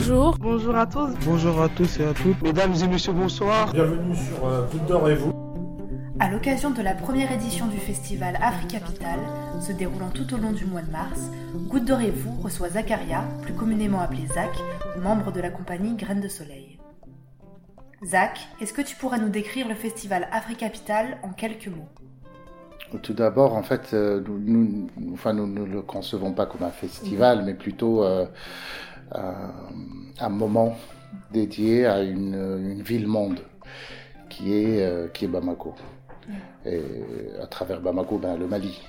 Bonjour. Bonjour à tous. Bonjour à tous et à toutes. Mesdames et messieurs, bonsoir. Bienvenue sur euh, Goutte d'Or et vous. À l'occasion de la première édition du festival Africapital, se déroulant tout au long du mois de mars, Goutte d'Or et vous reçoit Zacharia, plus communément appelé Zach, membre de la compagnie Graines de Soleil. Zach, est-ce que tu pourrais nous décrire le festival Africapital en quelques mots? Tout d'abord, en fait, euh, nous, enfin, nous ne le concevons pas comme un festival, mais plutôt euh, un, un, moment dédié à une, une ville-monde qui est, euh, qui est Bamako. Et à travers Bamako, ben, le Mali.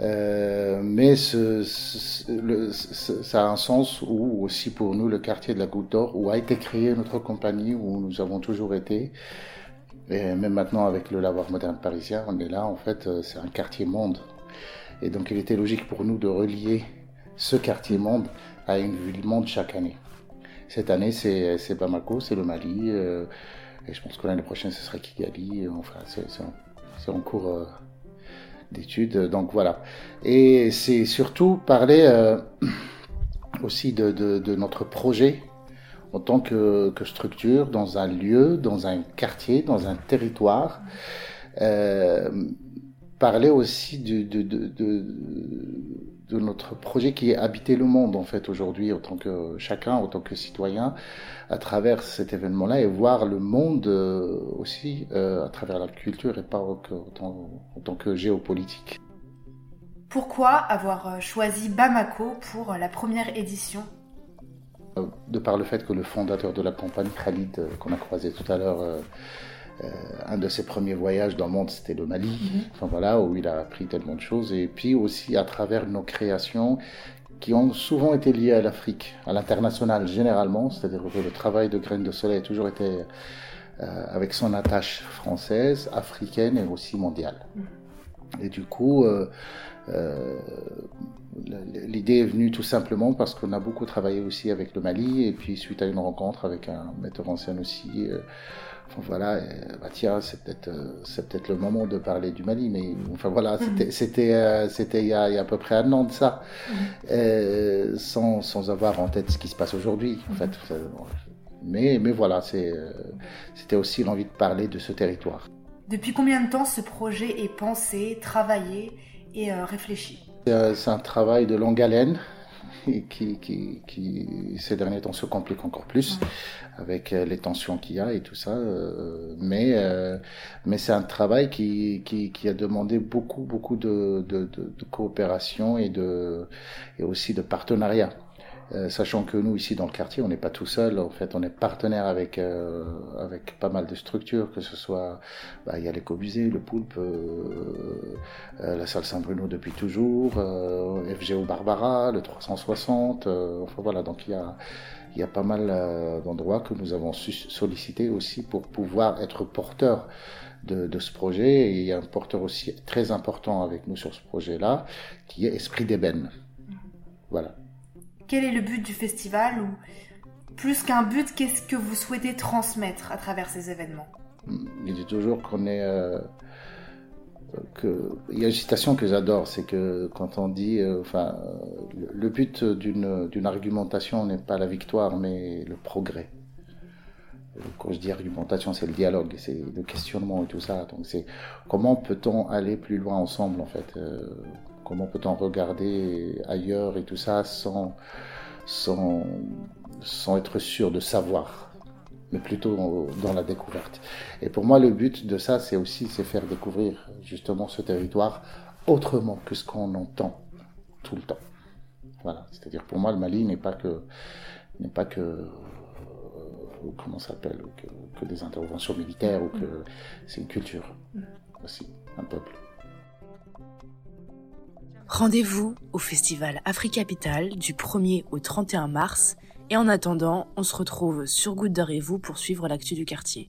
Euh, mais ce, ce, le, ce, ça a un sens où aussi pour nous le quartier de la Goutte d'Or où a été créée notre compagnie où nous avons toujours été et même maintenant, avec le lavoir moderne parisien, on est là, en fait, euh, c'est un quartier monde. Et donc, il était logique pour nous de relier ce quartier monde à une ville monde chaque année. Cette année, c'est Bamako, c'est le Mali, euh, et je pense que l'année prochaine, ce sera Kigali. Enfin, c'est en cours euh, d'études. Donc, voilà. Et c'est surtout parler euh, aussi de, de, notre projet en tant que, structure dans un lieu, dans un quartier, dans un territoire. Euh, parler aussi de, de, de, notre projet qui est habiter le monde en fait aujourd'hui en tant que chacun, en tant que citoyen, à travers cet événement-là et voir le monde euh, aussi euh, à travers la culture et pas en tant, en tant que géopolitique. Pourquoi avoir choisi Bamako pour la première édition? De par le fait que le fondateur de la compagnie, Khalid, euh, qu'on a croisé tout à l'heure, euh, euh, un de ses premiers voyages dans le monde, c'était le Mali. -hmm. Enfin voilà, où il a appris tellement de choses. Et puis aussi à travers nos créations qui ont souvent été liées à l'Afrique, à l'international généralement, c'est-à-dire que le travail de Graines de Soleil a toujours été euh, avec son attache française, africaine et aussi mondiale. -hmm. Et du coup, euh, L'idée est venue tout simplement parce qu'on a beaucoup travaillé aussi avec le Mali et puis suite à une rencontre avec un metteur en scène aussi, euh, enfin voilà, euh, bah tiens, c'est peut-être euh, c'est peut-être le moment de parler du Mali, mais enfin voilà, c'était c'était euh, c'était il, y a, il y a à peu près un an de ça, euh, sans sans avoir en tête ce qui se passe aujourd'hui en fait. Mais mais voilà, c'est c'était aussi l'envie de parler de ce territoire. Depuis combien de temps ce projet est pensé, travaillé et réfléchi? C'est un travail de longue haleine qui, qui, qui, ces derniers temps se complique encore plus avec les tensions qu'il y a et tout ça. mais mais c'est un travail qui, qui, qui, a demandé beaucoup beaucoup de, de, de, de coopération et de et aussi de partenariat. Euh, sachant que nous ici dans le quartier, on n'est pas tout seul. En fait, on est partenaire avec euh, avec pas mal de structures, que ce soit bah, il y a l'écomusée, le Poulpe, euh, la salle Saint-Bruno depuis toujours, FGO Barbara, le 360. enfin voilà, donc il y a il y a pas mal d'endroits que nous avons sollicité aussi pour pouvoir être porteurs de, de, ce projet. Et il y a un porteur aussi très important avec nous sur ce projet-là, qui est Esprit d'ébène. Voilà quel est le but du festival ou plus qu'un but, qu'est-ce que vous souhaitez transmettre à travers ces événements? Je dis toujours qu'on est... Euh. Il y a une citation que j'adore, c'est que quand on dit, euh, enfin, le but d'une argumentation n'est pas la victoire, mais le progrès. Quand je dis argumentation, c'est le dialogue, c'est le questionnement et tout ça. Donc c'est comment peut-on aller plus loin ensemble en fait euh, Comment peut-on regarder ailleurs et tout ça sans, sans, sans être sûr de savoir, mais plutôt dans la découverte. Et pour moi, le but de ça, c'est aussi c'est faire découvrir justement ce territoire autrement que ce qu'on entend tout le temps. Voilà. C'est-à-dire pour moi, le Mali n'est pas que n'est pas que euh, comment s'appelle que, que des interventions militaires ou que c'est une culture aussi, un peuple. Rendez-vous au festival Africapital du 1er au 31 mars et en attendant, on se retrouve sur Goutte d'Or et vous pour suivre l'actu du quartier.